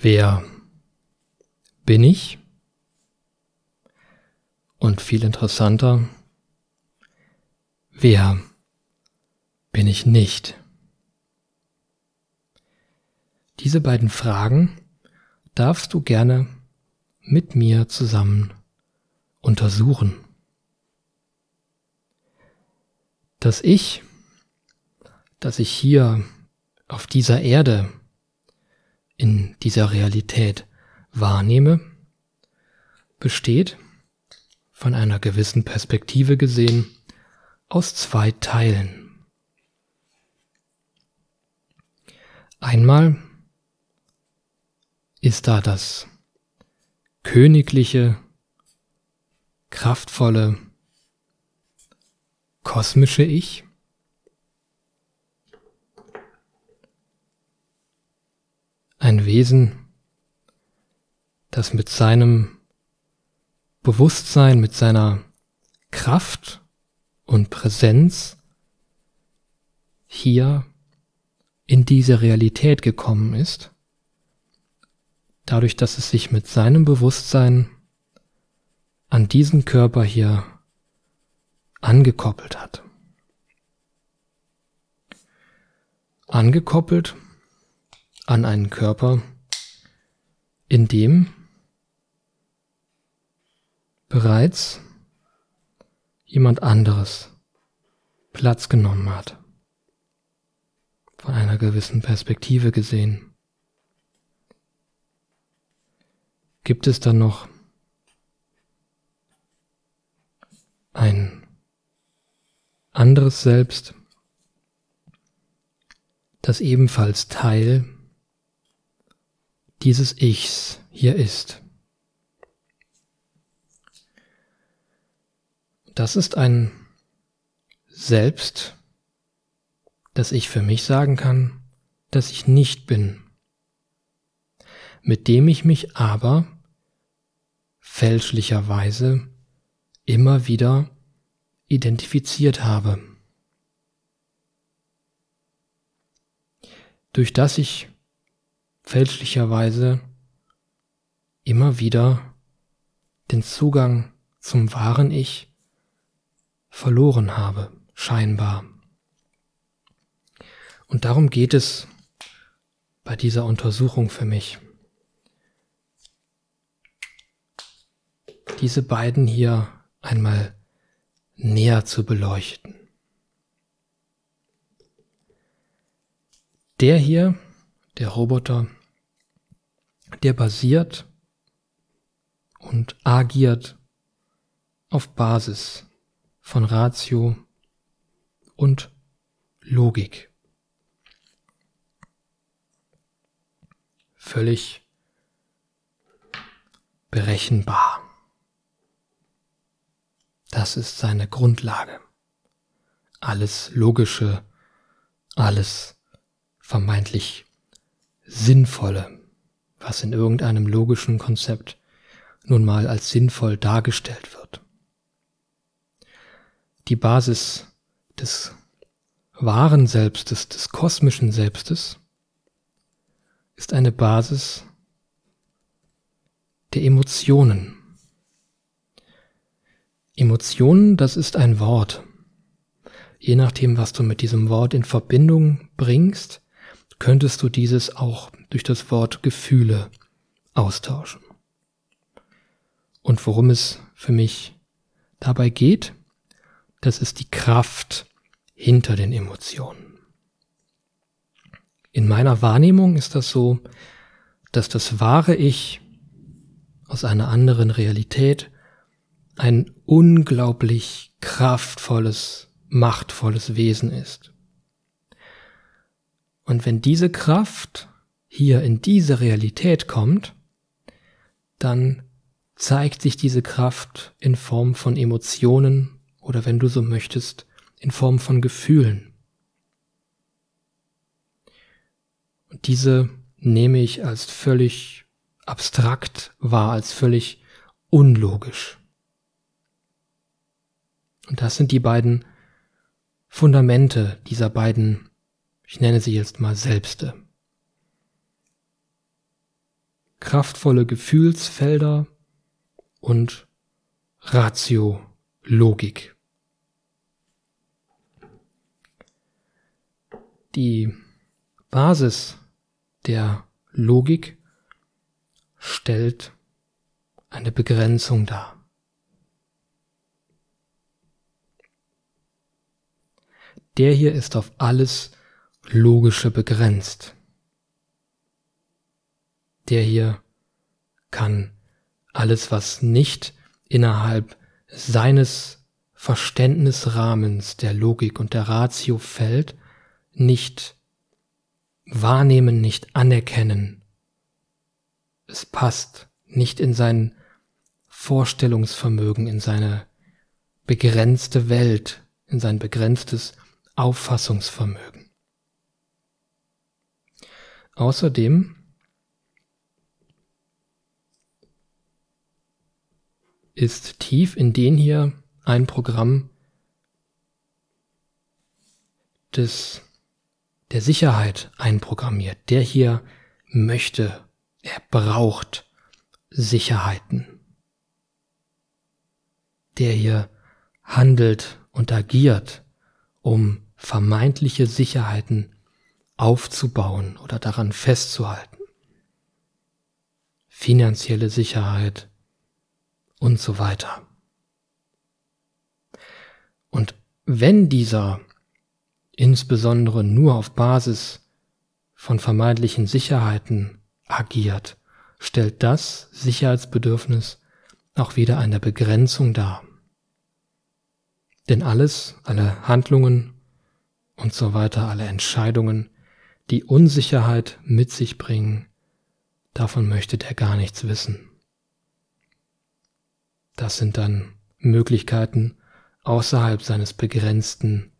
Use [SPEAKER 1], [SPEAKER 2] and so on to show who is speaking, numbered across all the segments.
[SPEAKER 1] Wer bin ich? Und viel interessanter, wer bin ich nicht? Diese beiden Fragen darfst du gerne mit mir zusammen untersuchen. Das Ich, das ich hier auf dieser Erde in dieser Realität wahrnehme, besteht von einer gewissen Perspektive gesehen aus zwei Teilen. Einmal ist da das königliche, kraftvolle, kosmische Ich, ein Wesen, das mit seinem Bewusstsein, mit seiner Kraft und Präsenz hier in diese Realität gekommen ist, dadurch, dass es sich mit seinem Bewusstsein an diesen Körper hier angekoppelt hat. Angekoppelt an einen Körper, in dem bereits jemand anderes Platz genommen hat, von einer gewissen Perspektive gesehen. Gibt es dann noch ein anderes Selbst, das ebenfalls Teil dieses Ichs hier ist. Das ist ein Selbst, das ich für mich sagen kann, dass ich nicht bin, mit dem ich mich aber fälschlicherweise immer wieder identifiziert habe. Durch das ich fälschlicherweise immer wieder den Zugang zum wahren Ich verloren habe, scheinbar. Und darum geht es bei dieser Untersuchung für mich. Diese beiden hier einmal näher zu beleuchten. Der hier, der Roboter, der basiert und agiert auf Basis von Ratio und Logik. Völlig berechenbar. Das ist seine Grundlage. Alles Logische, alles vermeintlich Sinnvolle was in irgendeinem logischen Konzept nun mal als sinnvoll dargestellt wird. Die Basis des wahren Selbstes, des kosmischen Selbstes, ist eine Basis der Emotionen. Emotionen, das ist ein Wort. Je nachdem, was du mit diesem Wort in Verbindung bringst, könntest du dieses auch durch das Wort Gefühle austauschen. Und worum es für mich dabei geht, das ist die Kraft hinter den Emotionen. In meiner Wahrnehmung ist das so, dass das wahre Ich aus einer anderen Realität ein unglaublich kraftvolles, machtvolles Wesen ist. Und wenn diese Kraft hier in diese Realität kommt, dann zeigt sich diese Kraft in Form von Emotionen oder wenn du so möchtest, in Form von Gefühlen. Und diese nehme ich als völlig abstrakt wahr, als völlig unlogisch. Und das sind die beiden Fundamente dieser beiden ich nenne sie jetzt mal Selbste. kraftvolle Gefühlsfelder und Ratio, Logik. Die Basis der Logik stellt eine Begrenzung dar. Der hier ist auf alles Logische begrenzt. Der hier kann alles, was nicht innerhalb seines Verständnisrahmens der Logik und der Ratio fällt, nicht wahrnehmen, nicht anerkennen. Es passt nicht in sein Vorstellungsvermögen, in seine begrenzte Welt, in sein begrenztes Auffassungsvermögen. Außerdem ist tief in den hier ein Programm des, der Sicherheit einprogrammiert. Der hier möchte, er braucht Sicherheiten. Der hier handelt und agiert, um vermeintliche Sicherheiten aufzubauen oder daran festzuhalten. Finanzielle Sicherheit, und so weiter. Und wenn dieser insbesondere nur auf Basis von vermeintlichen Sicherheiten agiert, stellt das Sicherheitsbedürfnis auch wieder eine Begrenzung dar. Denn alles, alle Handlungen und so weiter, alle Entscheidungen, die Unsicherheit mit sich bringen, davon möchte der gar nichts wissen. Das sind dann Möglichkeiten außerhalb seines begrenzten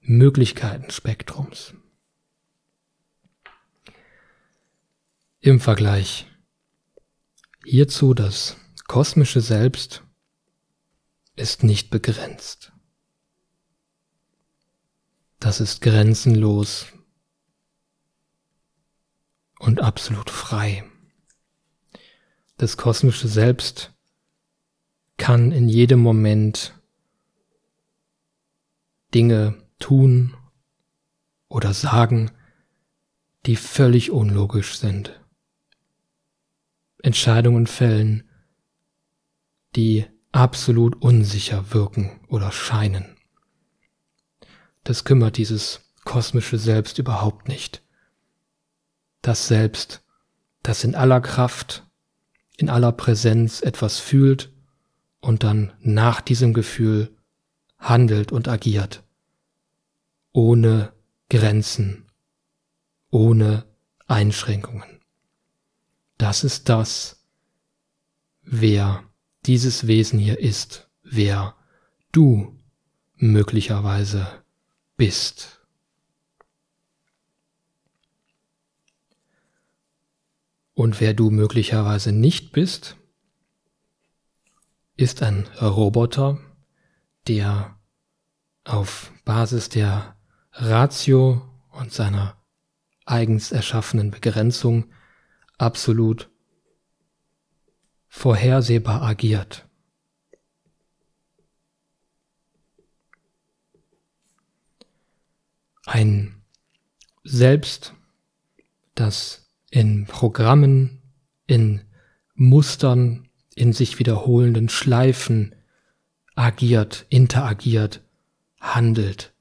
[SPEAKER 1] Möglichkeitenspektrums. Im Vergleich hierzu das kosmische Selbst ist nicht begrenzt. Das ist grenzenlos und absolut frei. Das kosmische Selbst kann in jedem Moment Dinge tun oder sagen, die völlig unlogisch sind. Entscheidungen fällen, die absolut unsicher wirken oder scheinen. Das kümmert dieses kosmische Selbst überhaupt nicht. Das Selbst, das in aller Kraft, in aller Präsenz etwas fühlt und dann nach diesem Gefühl handelt und agiert. Ohne Grenzen, ohne Einschränkungen. Das ist das, wer dieses Wesen hier ist, wer du möglicherweise bist. Und wer du möglicherweise nicht bist, ist ein Roboter, der auf Basis der Ratio und seiner eigens erschaffenen Begrenzung absolut vorhersehbar agiert. Ein Selbst, das in Programmen, in Mustern in sich wiederholenden Schleifen agiert, interagiert, handelt,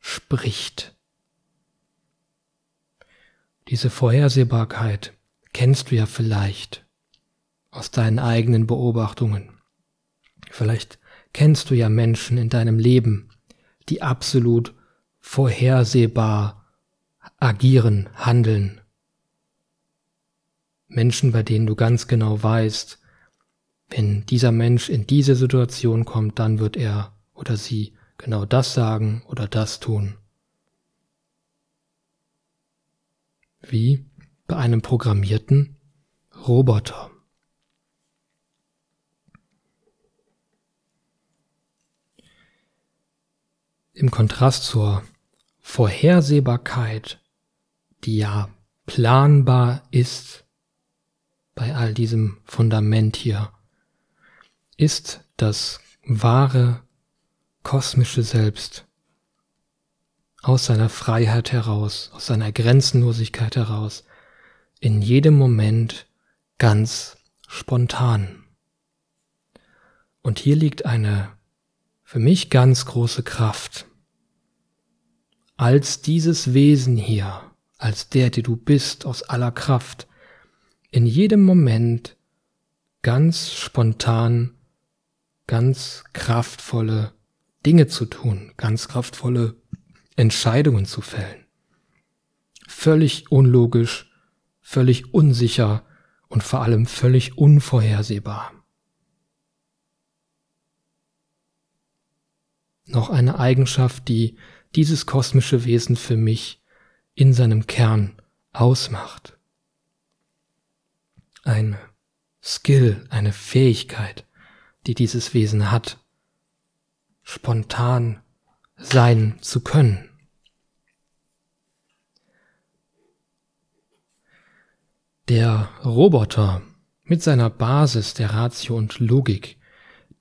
[SPEAKER 1] spricht. Diese Vorhersehbarkeit kennst du ja vielleicht aus deinen eigenen Beobachtungen. Vielleicht kennst du ja Menschen in deinem Leben, die absolut vorhersehbar agieren, handeln. Menschen, bei denen du ganz genau weißt, wenn dieser Mensch in diese Situation kommt, dann wird er oder sie genau das sagen oder das tun. Wie bei einem programmierten Roboter. Im Kontrast zur Vorhersehbarkeit, die ja planbar ist, bei all diesem Fundament hier ist das wahre kosmische Selbst aus seiner Freiheit heraus, aus seiner Grenzenlosigkeit heraus, in jedem Moment ganz spontan. Und hier liegt eine für mich ganz große Kraft. Als dieses Wesen hier, als der, der du bist, aus aller Kraft, in jedem Moment ganz spontan, ganz kraftvolle Dinge zu tun, ganz kraftvolle Entscheidungen zu fällen. Völlig unlogisch, völlig unsicher und vor allem völlig unvorhersehbar. Noch eine Eigenschaft, die dieses kosmische Wesen für mich in seinem Kern ausmacht. Ein Skill, eine Fähigkeit, die dieses Wesen hat, spontan sein zu können. Der Roboter mit seiner Basis der Ratio und Logik,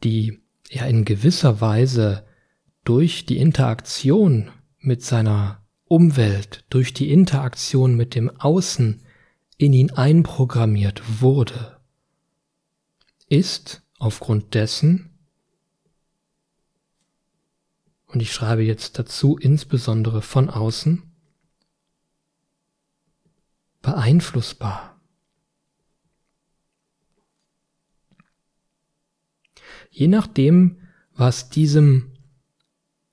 [SPEAKER 1] die er in gewisser Weise durch die Interaktion mit seiner Umwelt, durch die Interaktion mit dem Außen in ihn einprogrammiert wurde, ist aufgrund dessen, und ich schreibe jetzt dazu insbesondere von außen, beeinflussbar. Je nachdem, was diesem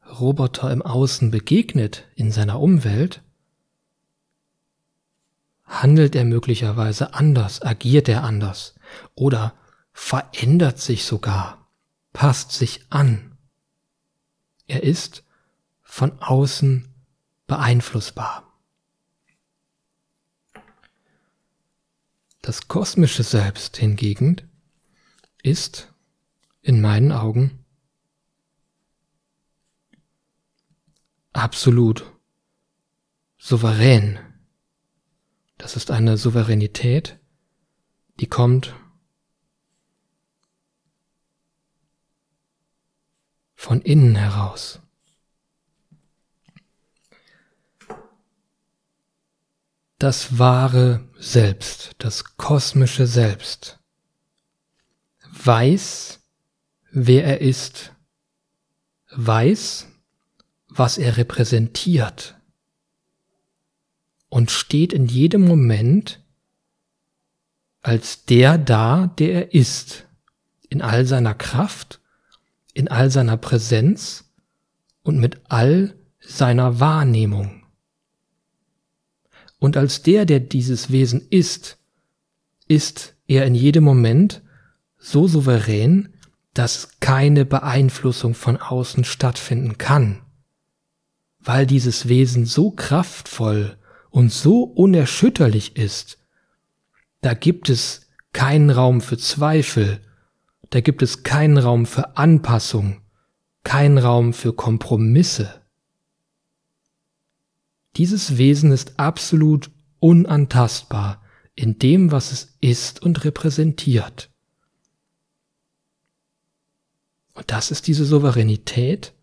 [SPEAKER 1] Roboter im Außen begegnet in seiner Umwelt, handelt er möglicherweise anders, agiert er anders oder verändert sich sogar, passt sich an. Er ist von außen beeinflussbar. Das kosmische Selbst hingegen ist in meinen Augen absolut souverän. Das ist eine Souveränität, die kommt von innen heraus. Das wahre Selbst, das kosmische Selbst, weiß, wer er ist, weiß, was er repräsentiert und steht in jedem Moment als der da, der er ist, in all seiner Kraft, in all seiner Präsenz und mit all seiner Wahrnehmung. Und als der, der dieses Wesen ist, ist er in jedem Moment so souverän, dass keine Beeinflussung von außen stattfinden kann weil dieses Wesen so kraftvoll und so unerschütterlich ist, da gibt es keinen Raum für Zweifel, da gibt es keinen Raum für Anpassung, keinen Raum für Kompromisse. Dieses Wesen ist absolut unantastbar in dem, was es ist und repräsentiert. Und das ist diese Souveränität,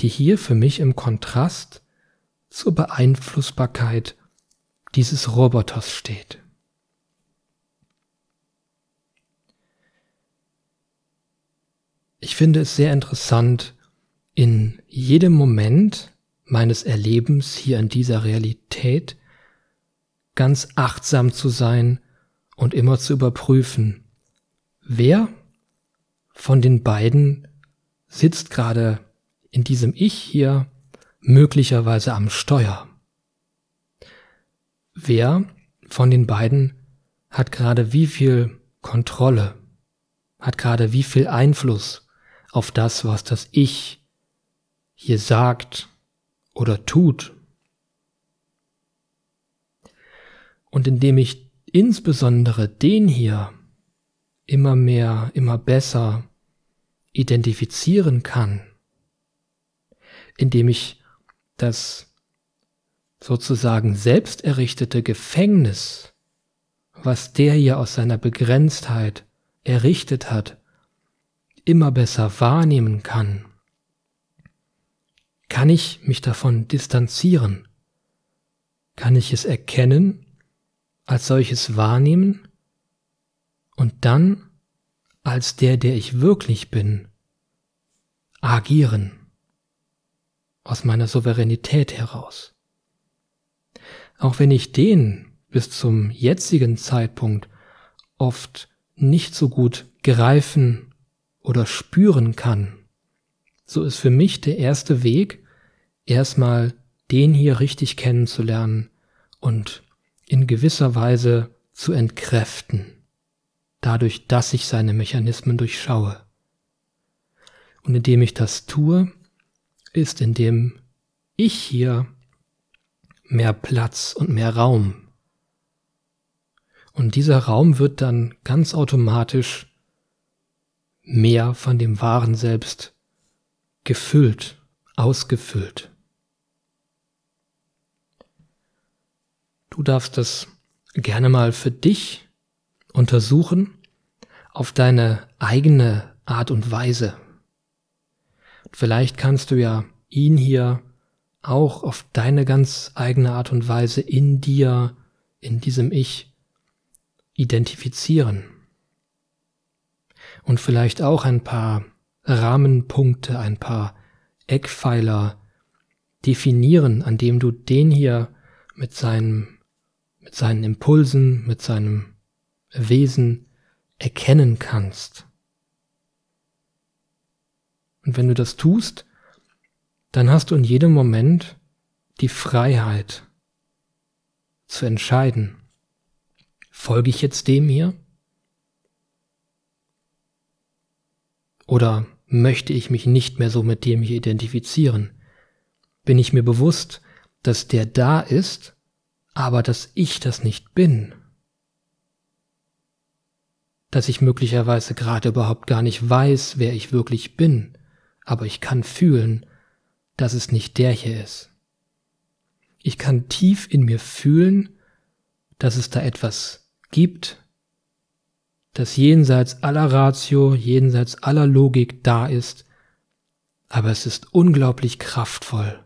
[SPEAKER 1] die hier für mich im Kontrast zur Beeinflussbarkeit dieses Roboters steht. Ich finde es sehr interessant, in jedem Moment meines Erlebens hier in dieser Realität ganz achtsam zu sein und immer zu überprüfen, wer von den beiden sitzt gerade in diesem Ich hier möglicherweise am Steuer? Wer von den beiden hat gerade wie viel Kontrolle, hat gerade wie viel Einfluss auf das, was das Ich hier sagt oder tut? Und indem ich insbesondere den hier immer mehr, immer besser identifizieren kann, indem ich das sozusagen selbst errichtete Gefängnis, was der hier aus seiner Begrenztheit errichtet hat, immer besser wahrnehmen kann, kann ich mich davon distanzieren? Kann ich es erkennen, als solches wahrnehmen? Und dann als der, der ich wirklich bin, agieren aus meiner Souveränität heraus? Auch wenn ich den bis zum jetzigen Zeitpunkt oft nicht so gut greifen oder spüren kann, so ist für mich der erste Weg, erstmal den hier richtig kennenzulernen und in gewisser Weise zu entkräften, dadurch, dass ich seine Mechanismen durchschaue. Und indem ich das tue, ist, indem ich hier mehr Platz und mehr Raum. Und dieser Raum wird dann ganz automatisch mehr von dem wahren Selbst gefüllt, ausgefüllt. Du darfst das gerne mal für dich untersuchen auf deine eigene Art und Weise. Vielleicht kannst du ja ihn hier auch auf deine ganz eigene Art und Weise in dir, in diesem Ich identifizieren. Und vielleicht auch ein paar Rahmenpunkte, ein paar Eckpfeiler definieren, an dem du den hier mit seinem, mit seinen Impulsen, mit seinem Wesen erkennen kannst. Und wenn du das tust, dann hast du in jedem Moment die Freiheit zu entscheiden, folge ich jetzt dem hier? Oder möchte ich mich nicht mehr so mit dem hier identifizieren? Bin ich mir bewusst, dass der da ist, aber dass ich das nicht bin? Dass ich möglicherweise gerade überhaupt gar nicht weiß, wer ich wirklich bin, aber ich kann fühlen, dass es nicht der hier ist. Ich kann tief in mir fühlen, dass es da etwas gibt, das jenseits aller Ratio, jenseits aller Logik da ist, aber es ist unglaublich kraftvoll.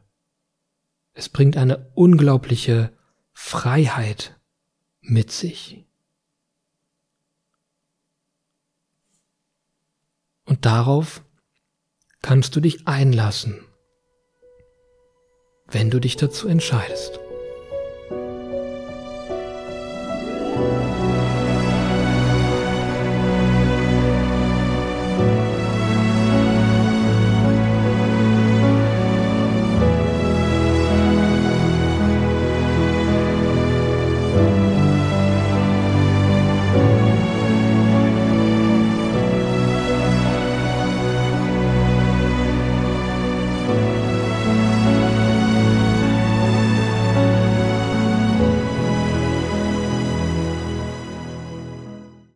[SPEAKER 1] Es bringt eine unglaubliche Freiheit mit sich. Und darauf kannst du dich einlassen, wenn du dich dazu entscheidest.